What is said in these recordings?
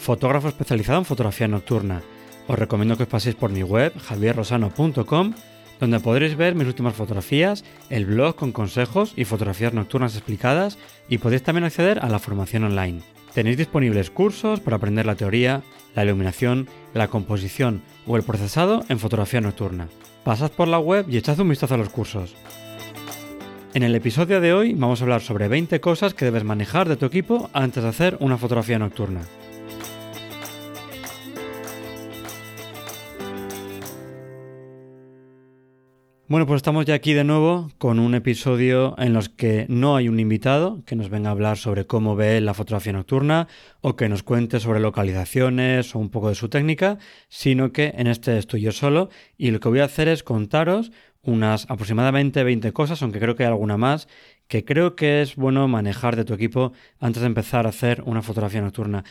fotógrafo especializado en fotografía nocturna. Os recomiendo que os paséis por mi web javierrosano.com donde podréis ver mis últimas fotografías, el blog con consejos y fotografías nocturnas explicadas y podéis también acceder a la formación online. Tenéis disponibles cursos para aprender la teoría, la iluminación, la composición o el procesado en fotografía nocturna. Pasad por la web y echad un vistazo a los cursos. En el episodio de hoy vamos a hablar sobre 20 cosas que debes manejar de tu equipo antes de hacer una fotografía nocturna. Bueno, pues estamos ya aquí de nuevo con un episodio en los que no hay un invitado que nos venga a hablar sobre cómo ve la fotografía nocturna o que nos cuente sobre localizaciones o un poco de su técnica, sino que en este estoy yo solo y lo que voy a hacer es contaros unas aproximadamente 20 cosas, aunque creo que hay alguna más, que creo que es bueno manejar de tu equipo antes de empezar a hacer una fotografía nocturna.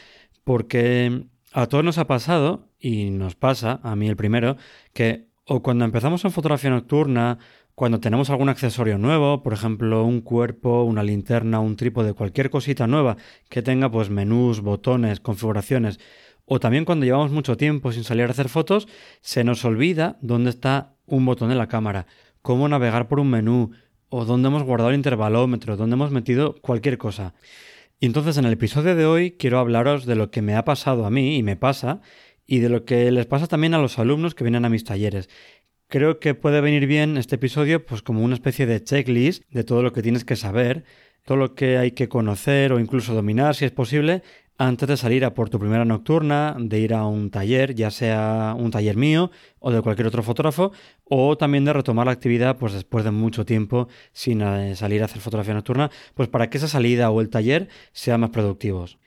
Porque a todos nos ha pasado, y nos pasa, a mí el primero, que o cuando empezamos en fotografía nocturna, cuando tenemos algún accesorio nuevo, por ejemplo, un cuerpo, una linterna, un trípode, cualquier cosita nueva que tenga pues menús, botones, configuraciones, o también cuando llevamos mucho tiempo sin salir a hacer fotos, se nos olvida dónde está un botón de la cámara, cómo navegar por un menú, o dónde hemos guardado el intervalómetro, dónde hemos metido cualquier cosa. Y entonces en el episodio de hoy quiero hablaros de lo que me ha pasado a mí y me pasa y de lo que les pasa también a los alumnos que vienen a mis talleres. Creo que puede venir bien este episodio pues como una especie de checklist de todo lo que tienes que saber, todo lo que hay que conocer o incluso dominar si es posible antes de salir a por tu primera nocturna, de ir a un taller, ya sea un taller mío o de cualquier otro fotógrafo, o también de retomar la actividad pues después de mucho tiempo sin eh, salir a hacer fotografía nocturna, pues para que esa salida o el taller sean más productivos.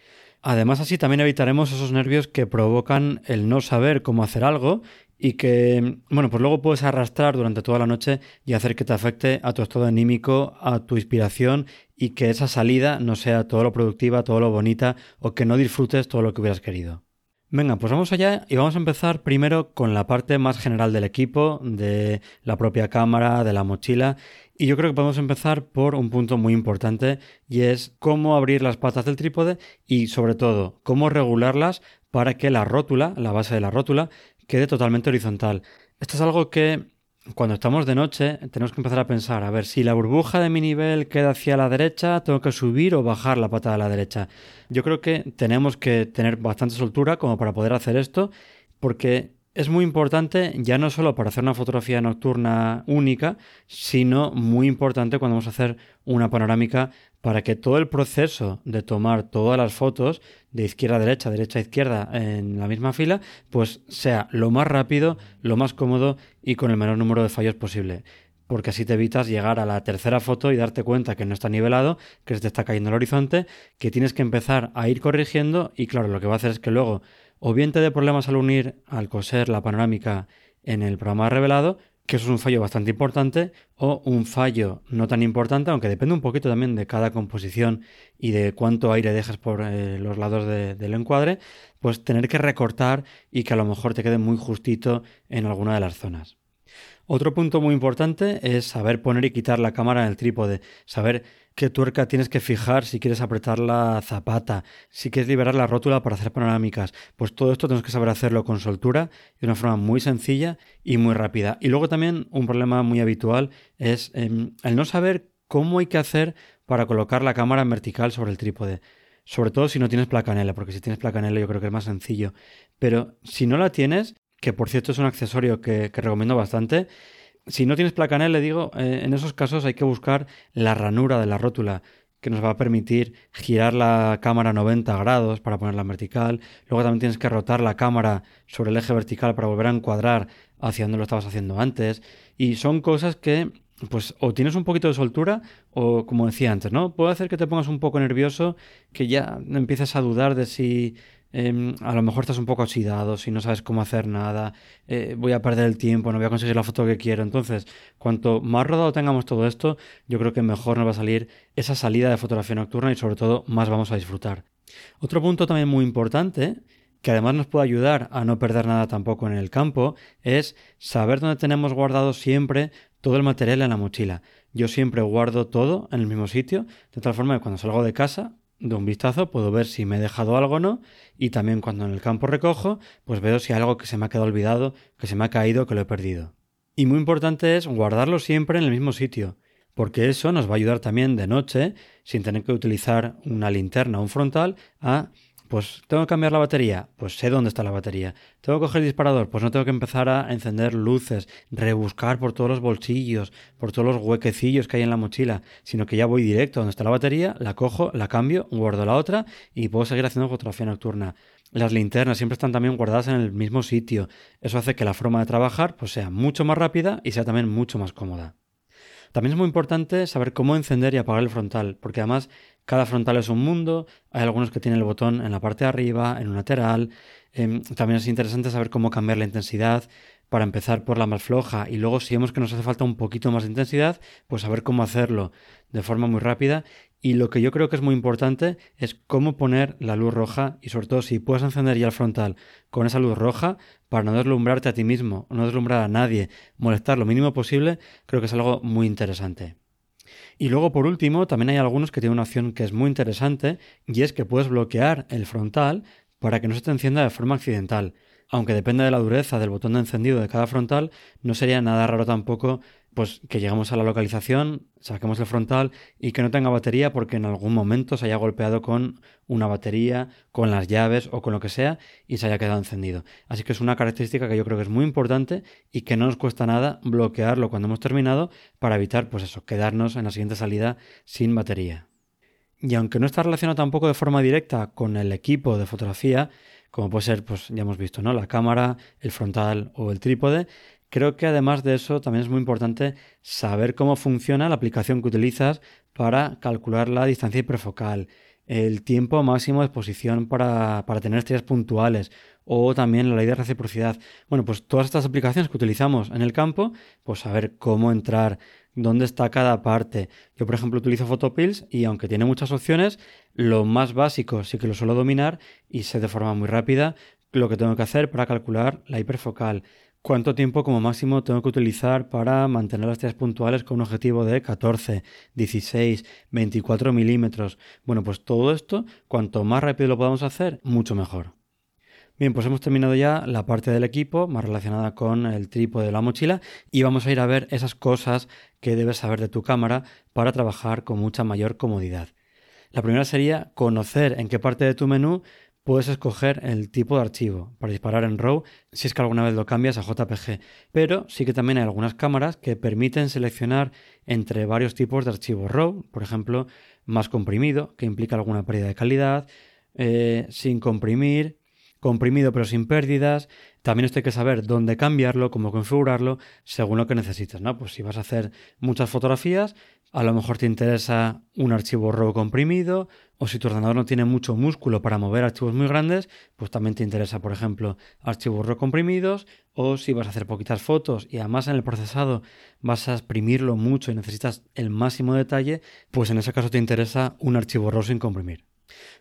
Además, así también evitaremos esos nervios que provocan el no saber cómo hacer algo y que, bueno, pues luego puedes arrastrar durante toda la noche y hacer que te afecte a tu estado anímico, a tu inspiración y que esa salida no sea todo lo productiva, todo lo bonita o que no disfrutes todo lo que hubieras querido. Venga, pues vamos allá y vamos a empezar primero con la parte más general del equipo, de la propia cámara, de la mochila y yo creo que podemos empezar por un punto muy importante y es cómo abrir las patas del trípode y sobre todo cómo regularlas para que la rótula, la base de la rótula, quede totalmente horizontal. Esto es algo que cuando estamos de noche tenemos que empezar a pensar, a ver, si la burbuja de mi nivel queda hacia la derecha, tengo que subir o bajar la pata de la derecha. Yo creo que tenemos que tener bastante soltura como para poder hacer esto, porque es muy importante ya no solo para hacer una fotografía nocturna única, sino muy importante cuando vamos a hacer una panorámica para que todo el proceso de tomar todas las fotos de izquierda a derecha, derecha a izquierda en la misma fila, pues sea lo más rápido, lo más cómodo y con el menor número de fallos posible. Porque así te evitas llegar a la tercera foto y darte cuenta que no está nivelado, que se te está cayendo el horizonte, que tienes que empezar a ir corrigiendo y claro, lo que va a hacer es que luego o bien te dé problemas al unir, al coser la panorámica en el programa revelado, que eso es un fallo bastante importante, o un fallo no tan importante, aunque depende un poquito también de cada composición y de cuánto aire dejas por eh, los lados del encuadre, pues tener que recortar y que a lo mejor te quede muy justito en alguna de las zonas. Otro punto muy importante es saber poner y quitar la cámara en el trípode, saber qué tuerca tienes que fijar si quieres apretar la zapata, si quieres liberar la rótula para hacer panorámicas. Pues todo esto tenemos que saber hacerlo con soltura, de una forma muy sencilla y muy rápida. Y luego también un problema muy habitual es em, el no saber cómo hay que hacer para colocar la cámara en vertical sobre el trípode. Sobre todo si no tienes placanela, porque si tienes placanela yo creo que es más sencillo. Pero si no la tienes, que por cierto es un accesorio que, recomiendo bastante, si no tienes placanel, le digo, eh, en esos casos hay que buscar la ranura de la rótula que nos va a permitir girar la cámara 90 grados para ponerla en vertical. Luego también tienes que rotar la cámara sobre el eje vertical para volver a encuadrar hacia donde lo estabas haciendo antes. Y son cosas que, pues, o tienes un poquito de soltura o, como decía antes, ¿no? Puede hacer que te pongas un poco nervioso, que ya empieces a dudar de si em, a lo mejor estás un poco oxidado, si no sabes cómo hacer nada, eh, voy a perder el tiempo, no voy a conseguir la foto que quiero. Entonces, cuanto más rodado tengamos todo esto, yo creo que mejor nos va a salir esa salida de fotografía nocturna y sobre todo más vamos a disfrutar. Otro punto también muy importante que además nos puede ayudar a no perder nada tampoco en el campo, es saber dónde tenemos guardado siempre todo el material en la mochila. Yo siempre guardo todo en el mismo sitio, de tal forma que cuando salgo de casa, de un vistazo, puedo ver si me he dejado algo o no, y también cuando en el campo recojo, pues veo si hay algo que se me ha quedado olvidado, que se me ha caído, que lo he perdido. Y muy importante es guardarlo siempre en el mismo sitio, porque eso nos va a ayudar también de noche, sin tener que utilizar una linterna o un frontal, a pues tengo que cambiar la batería, pues sé dónde está la batería. Tengo que coger el disparador, pues no tengo que empezar a encender luces, rebuscar por todos los bolsillos, por todos los huequecillos que hay en la mochila, sino que ya voy directo donde está la batería, la cojo, la cambio, guardo la otra y puedo seguir haciendo fotografía nocturna. Las linternas siempre están también guardadas en el mismo sitio. Eso hace que la forma de trabajar pues sea mucho más rápida y sea también mucho más cómoda. También es muy importante saber cómo encender y apagar el frontal, porque además cada frontal es un mundo, hay algunos que tienen el botón en la parte de arriba, en un lateral. Em, también es interesante saber cómo cambiar la intensidad para empezar por la más floja y luego si vemos que nos hace falta un poquito más de intensidad, pues saber cómo hacerlo de forma muy rápida. Y lo que yo creo que es muy importante es cómo poner la luz roja y sobre todo si puedes encender ya el frontal con esa luz roja para no deslumbrarte a ti mismo, no deslumbrar a nadie, molestar lo mínimo posible, creo que es algo muy interesante. Y luego, por último, también hay algunos que tienen una opción que es muy interesante y es que puedes bloquear el frontal para que no se te encienda de forma accidental. Aunque depende de la dureza del botón de encendido de cada frontal, no sería nada raro tampoco pues que llegamos a la localización, saquemos el frontal y que no tenga batería porque en algún momento se haya golpeado con una batería, con las llaves o con lo que sea y se haya quedado encendido. Así que es una característica que yo creo que es muy importante y que no nos cuesta nada bloquearlo cuando hemos terminado para evitar pues eso, quedarnos en la siguiente salida sin batería. Y aunque no está relacionado tampoco de forma directa con el equipo de fotografía, como puede ser, pues ya hemos visto, ¿no? La cámara, el frontal o el trípode, Creo que además de eso también es muy importante saber cómo funciona la aplicación que utilizas para calcular la distancia hiperfocal, el tiempo máximo de exposición para, para tener estrellas puntuales o también la ley de reciprocidad. Bueno, pues todas estas aplicaciones que utilizamos en el campo, pues saber cómo entrar, dónde está cada parte. Yo, por ejemplo, utilizo Photopills y aunque tiene muchas opciones, lo más básico sí que lo suelo dominar y sé de forma muy rápida lo que tengo que hacer para calcular la hiperfocal cuánto tiempo como máximo tengo que utilizar para mantener las estrellas puntuales con un objetivo de 14, 16, 24 milímetros. Bueno, pues todo esto, cuanto más rápido lo podamos hacer, mucho mejor. Bien, pues hemos terminado ya la parte del equipo más relacionada con el trípode de la mochila y vamos a ir a ver esas cosas que debes saber de tu cámara para trabajar con mucha mayor comodidad. La primera sería conocer en qué parte de tu menú puedes escoger el tipo de archivo para disparar en RAW si es que alguna vez lo cambias a JPG, pero sí que también hay algunas cámaras que permiten seleccionar entre varios tipos de archivos RAW, por ejemplo, más comprimido, que implica alguna pérdida de calidad, eh, sin comprimir, comprimido pero sin pérdidas. También esto hay que saber dónde cambiarlo, cómo configurarlo, según lo que necesites, ¿no? Pues si vas a hacer muchas fotografías, a lo mejor te interesa un archivo RAW comprimido, o si tu ordenador no tiene mucho músculo para mover archivos muy grandes, pues también te interesa, por ejemplo, archivos RAW comprimidos, o si vas a hacer poquitas fotos y además en el procesado vas a exprimirlo mucho y necesitas el máximo detalle, pues en ese caso te interesa un archivo RAW sin comprimir.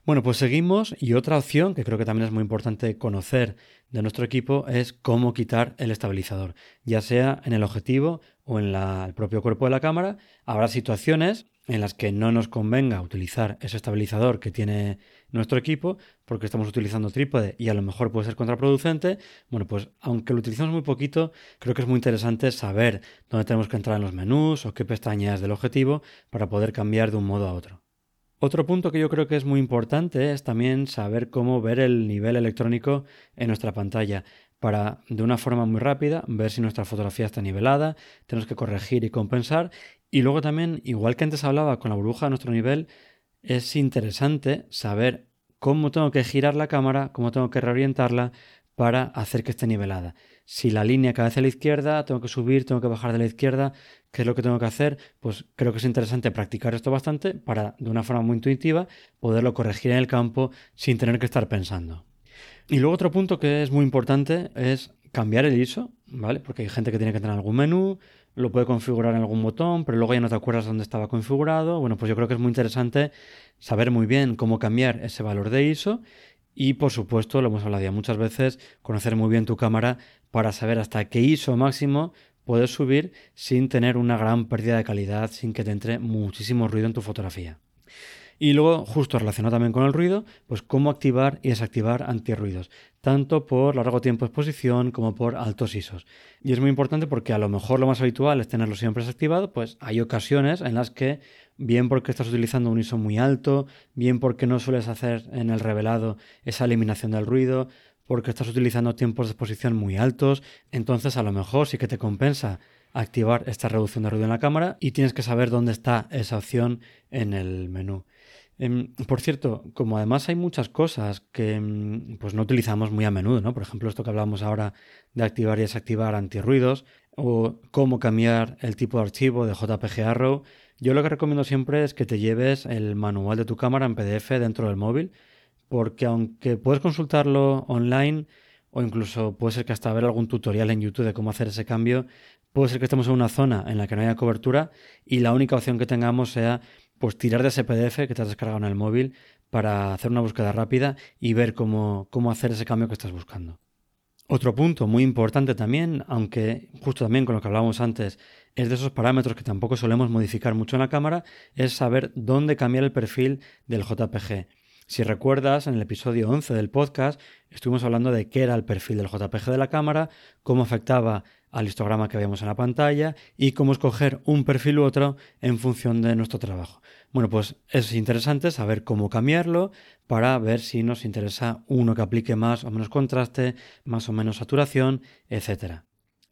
Bueno, pues seguimos y otra opción que creo que también es muy importante conocer de nuestro equipo es cómo quitar el estabilizador, ya sea en el objetivo o en el propio cuerpo de la cámara. Habrá situaciones en las que no nos convenga utilizar ese estabilizador que tiene nuestro equipo porque estamos utilizando trípode y a lo mejor puede ser contraproducente. Bueno, pues aunque lo utilizamos muy poquito, creo que es muy interesante saber dónde tenemos que entrar en los menús o qué pestañas del objetivo para poder cambiar de un modo a otro. Otro punto que yo creo que es muy importante es también saber cómo ver el nivel electrónico en nuestra pantalla para de una forma muy rápida ver si nuestra fotografía está nivelada, tenemos que corregir y compensar y luego también, igual que antes hablaba con la burbuja de nuestro nivel, es interesante saber cómo tengo que girar la cámara, cómo tengo que reorientarla para hacer que esté nivelada. Si la línea cae hacia la izquierda, tengo que subir, tengo que bajar de la izquierda, ¿qué es lo que tengo que hacer? Pues creo que es interesante practicar esto bastante para, de una forma muy intuitiva, poderlo corregir en el campo sin tener que estar pensando. Y luego otro punto que es muy importante es cambiar el ISO, ¿vale? Porque hay gente que tiene que tener algún menú, lo puede configurar en algún botón, pero luego ya no te acuerdas dónde estaba configurado. Bueno, pues yo creo que es muy interesante saber muy bien cómo cambiar ese valor de ISO y por supuesto, lo hemos hablado ya muchas veces, conocer muy bien tu cámara para saber hasta qué ISO máximo puedes subir sin tener una gran pérdida de calidad, sin que te entre muchísimo ruido en tu fotografía. Y luego, justo relacionado también con el ruido, pues cómo activar y desactivar antirruidos, tanto por largo tiempo de exposición como por altos ISOs. Y es muy importante porque a lo mejor lo más habitual es tenerlo siempre desactivado, pues hay ocasiones en las que, bien porque estás utilizando un ISO muy alto, bien porque no sueles hacer en el revelado esa eliminación del ruido, porque estás utilizando tiempos de exposición muy altos, entonces a lo mejor sí que te compensa activar esta reducción de ruido en la cámara y tienes que saber dónde está esa opción en el menú. Em, por cierto, como además hay muchas cosas que em, pues no utilizamos muy a menudo, ¿no? Por ejemplo, esto que hablamos ahora de activar y desactivar antirruidos o cómo cambiar el tipo de archivo de JPG Arrow, yo lo que recomiendo siempre es que te lleves el manual de tu cámara en PDF dentro del móvil, porque aunque puedes consultarlo online o incluso puede ser que hasta ver algún tutorial en YouTube de cómo hacer ese cambio, puede ser que estemos en una zona en la que no haya cobertura y la única opción que tengamos sea pues tirar de ese PDF que te has descargado en el móvil para hacer una búsqueda rápida y ver cómo, cómo hacer ese cambio que estás buscando. Otro punto muy importante también, aunque justo también con lo que hablábamos antes, es de esos parámetros que tampoco solemos modificar mucho en la cámara, es saber dónde cambiar el perfil del JPG. Si recuerdas, en el episodio 11 del podcast estuvimos hablando de qué era el perfil del JPG de la cámara, cómo afectaba al histograma que veíamos en la pantalla y cómo escoger un perfil u otro en función de nuestro trabajo. Bueno, pues es interesante saber cómo cambiarlo para ver si nos interesa uno que aplique más o menos contraste, más o menos saturación, etc.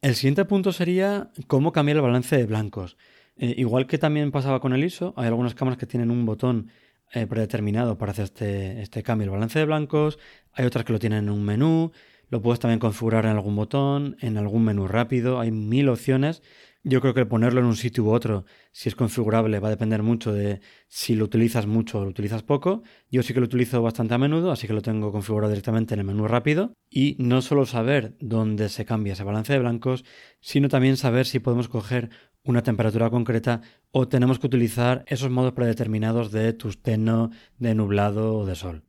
El siguiente punto sería cómo cambiar el balance de blancos. Eh, igual que también pasaba con el ISO, hay algunas cámaras que tienen un botón eh, predeterminado para hacer este, este cambio, el balance de blancos, hay otras que lo tienen en un menú, lo puedes también configurar en algún botón, en algún menú rápido, hay mil opciones. Yo creo que ponerlo en un sitio u otro, si es configurable, va a depender mucho de si lo utilizas mucho o lo utilizas poco. Yo sí que lo utilizo bastante a menudo, así que lo tengo configurado directamente en el menú rápido. Y no solo saber dónde se cambia ese balance de blancos, sino también saber si podemos coger una temperatura concreta o tenemos que utilizar esos modos predeterminados de tusteno, de nublado o de sol.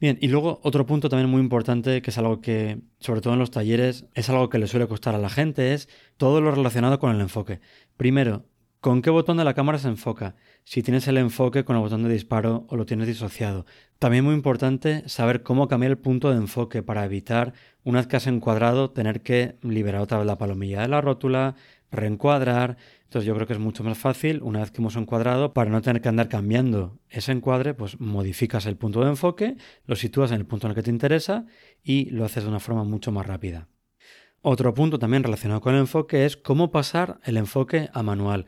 Bien, y luego otro punto también muy importante, que es algo que, sobre todo en los talleres, es algo que le suele costar a la gente, es todo lo relacionado con el enfoque. Primero, ¿con qué botón de la cámara se enfoca? Si tienes el enfoque con el botón de disparo o lo tienes disociado. También muy importante saber cómo cambiar el punto de enfoque para evitar, una vez que has encuadrado, tener que liberar otra vez la palomilla de la rótula, reencuadrar. Entonces yo creo que es mucho más fácil, una vez que hemos encuadrado, para no tener que andar cambiando ese encuadre, pues modificas el punto de enfoque, lo sitúas en el punto en el que te interesa y lo haces de una forma mucho más rápida. Otro punto también relacionado con el enfoque es cómo pasar el enfoque a manual.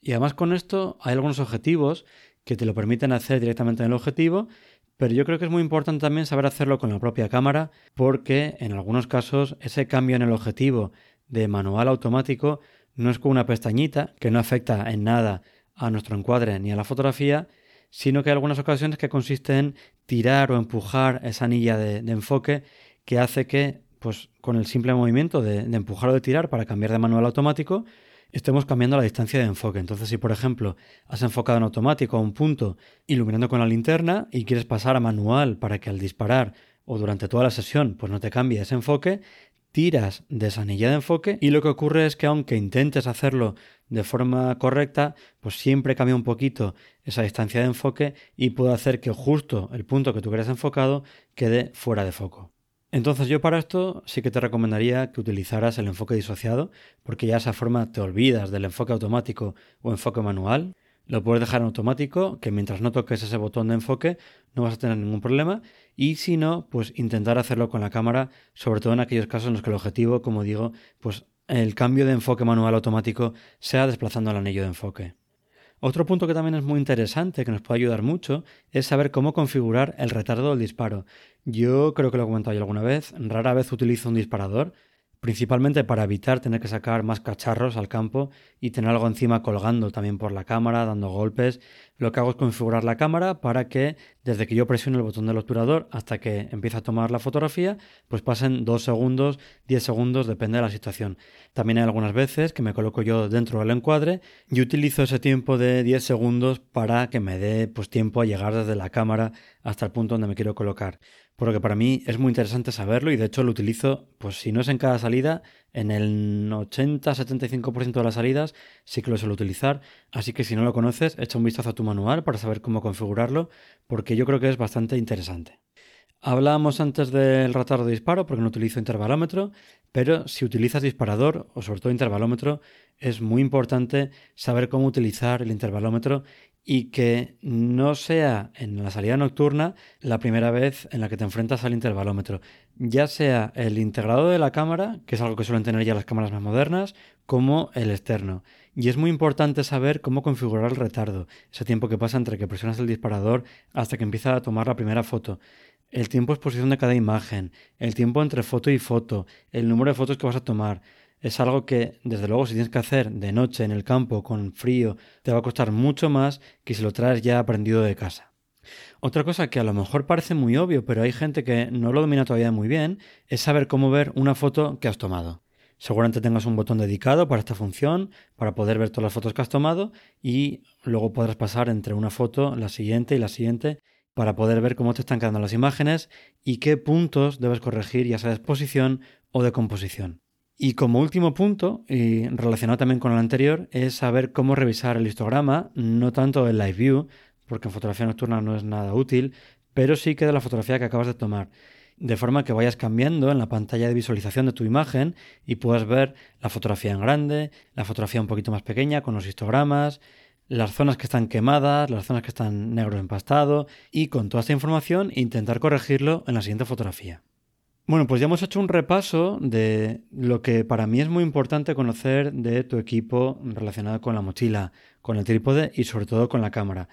Y además con esto hay algunos objetivos que te lo permiten hacer directamente en el objetivo, pero yo creo que es muy importante también saber hacerlo con la propia cámara porque en algunos casos ese cambio en el objetivo de manual automático no es con una pestañita que no afecta en nada a nuestro encuadre ni a la fotografía, sino que hay algunas ocasiones que consiste en tirar o empujar esa anilla de, enfoque que hace que, pues con el simple movimiento de, empujar o de tirar para cambiar de manual automático, estemos cambiando la distancia de enfoque. Entonces, si por ejemplo has enfocado en automático a un punto iluminando con la linterna y quieres pasar a manual para que al disparar o durante toda la sesión pues no te cambie ese enfoque, tiras de esa anilla de enfoque y lo que ocurre es que aunque intentes hacerlo de forma correcta, pues siempre cambia un poquito esa distancia de enfoque y puede hacer que justo el punto que tú quieres enfocado quede fuera de foco. Entonces yo para esto sí que te recomendaría que utilizaras el enfoque disociado, porque ya de esa forma te olvidas del enfoque automático o enfoque manual lo puedes dejar en automático, que mientras no toques ese botón de enfoque no vas a tener ningún problema. Y si no, pues intentar hacerlo con la cámara, sobre todo en aquellos casos en los que el objetivo, como digo, pues el cambio de enfoque manual automático sea desplazando el anillo de enfoque. Otro punto que también es muy interesante, que nos puede ayudar mucho, es saber cómo configurar el retardo del disparo. Yo creo que lo he comentado ya alguna vez, rara vez utilizo un disparador, principalmente para evitar tener que sacar más cacharros al campo y tener algo encima colgando también por la cámara, dando golpes. Lo que hago es configurar la cámara para que desde que yo presiono el botón del obturador hasta que empiece a tomar la fotografía, pues pasen 2 segundos, 10 segundos, depende de la situación. También hay algunas veces que me coloco yo dentro del encuadre y utilizo ese tiempo de 10 segundos para que me dé pues, tiempo a llegar desde la cámara hasta el punto donde me quiero colocar porque para mí es muy interesante saberlo y de hecho lo utilizo, pues si no es en cada salida, en el 80-75% de las salidas sí que lo suelo utilizar, así que si no lo conoces, echa un vistazo a tu manual para saber cómo configurarlo, porque yo creo que es bastante interesante. Hablábamos antes del retardo de disparo porque no utilizo intervalómetro, pero si utilizas disparador o sobre todo intervalómetro, es muy importante saber cómo utilizar el intervalómetro y que no sea en la salida nocturna la primera vez en la que te enfrentas al intervalómetro, ya sea el integrado de la cámara, que es algo que suelen tener ya las cámaras más modernas, como el externo. Y es muy importante saber cómo configurar el retardo, ese tiempo que pasa entre que presionas el disparador hasta que empieza a tomar la primera foto el tiempo de exposición de cada imagen, el tiempo entre foto y foto, el número de fotos que vas a tomar. Es algo que, desde luego, si tienes que hacer de noche en el campo con frío, te va a costar mucho más que si lo traes ya aprendido de casa. Otra cosa que a lo mejor parece muy obvio, pero hay gente que no lo domina todavía muy bien, es saber cómo ver una foto que has tomado. Seguramente tengas un botón dedicado para esta función, para poder ver todas las fotos que has tomado y luego podrás pasar entre una foto, la siguiente y la siguiente para poder ver cómo te están quedando las imágenes y qué puntos debes corregir, ya sea de exposición o de composición. Y como último punto, y relacionado también con el anterior, es saber cómo revisar el histograma, no tanto el live view, porque en fotografía nocturna no es nada útil, pero sí que de la fotografía que acabas de tomar. De forma que vayas cambiando en la pantalla de visualización de tu imagen y puedas ver la fotografía en grande, la fotografía un poquito más pequeña con los histogramas, las zonas que están quemadas, las zonas que están negro empastado y con toda esta información intentar corregirlo en la siguiente fotografía. Bueno, pues ya hemos hecho un repaso de lo que para mí es muy importante conocer de tu equipo relacionado con la mochila, con el trípode y sobre todo con la cámara.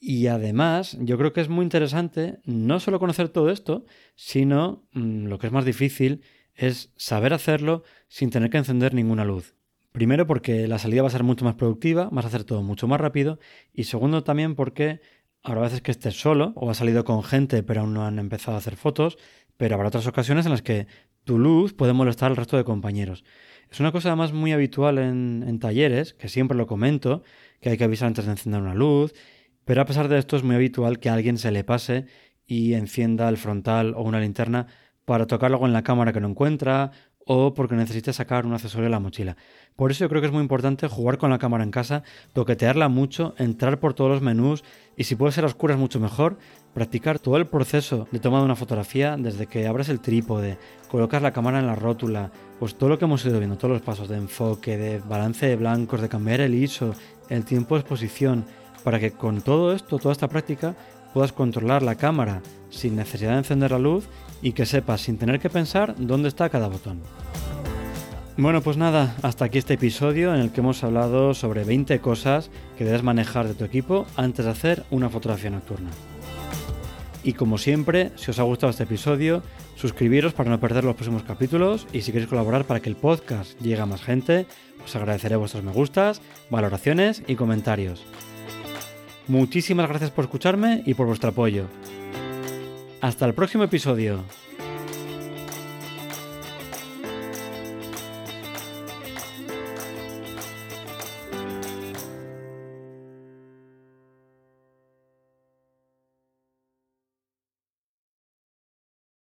Y además, yo creo que es muy interesante no solo conocer todo esto, sino mm, lo que es más difícil es saber hacerlo sin tener que encender ninguna luz. Primero porque la salida va a ser mucho más productiva, vas a hacer todo mucho más rápido. Y segundo también porque habrá veces que estés solo o has salido con gente pero aún no han empezado a hacer fotos, pero habrá otras ocasiones en las que tu luz puede molestar al resto de compañeros. Es una cosa además muy habitual en, talleres, que siempre lo comento, que hay que avisar antes de encender una luz, pero a pesar de esto es muy habitual que a alguien se le pase y encienda el frontal o una linterna para tocar algo en la cámara que no encuentra o porque necesites sacar un accesorio de la mochila. Por eso yo creo que es muy importante jugar con la cámara en casa, toquetearla mucho, entrar por todos los menús y si puede ser a oscuras mucho mejor, practicar todo el proceso de toma de una fotografía desde que abres el trípode, colocas la cámara en la rótula, pues todo lo que hemos ido viendo, todos los pasos de enfoque, de balance de blancos, de cambiar el ISO, el tiempo de exposición, para que con todo esto, toda esta práctica, puedas controlar la cámara sin necesidad de encender la luz y que sepas sin tener que pensar dónde está cada botón. Bueno, pues nada, hasta aquí este episodio en el que hemos hablado sobre 20 cosas que debes manejar de tu equipo antes de hacer una fotografía nocturna. Y como siempre, si os ha gustado este episodio, suscribiros para no perder los próximos capítulos y si queréis colaborar para que el podcast llegue a más gente, os agradeceré vuestros me gustas, valoraciones y comentarios. Muchísimas gracias por escucharme y por vuestro apoyo. Hasta el próximo episodio.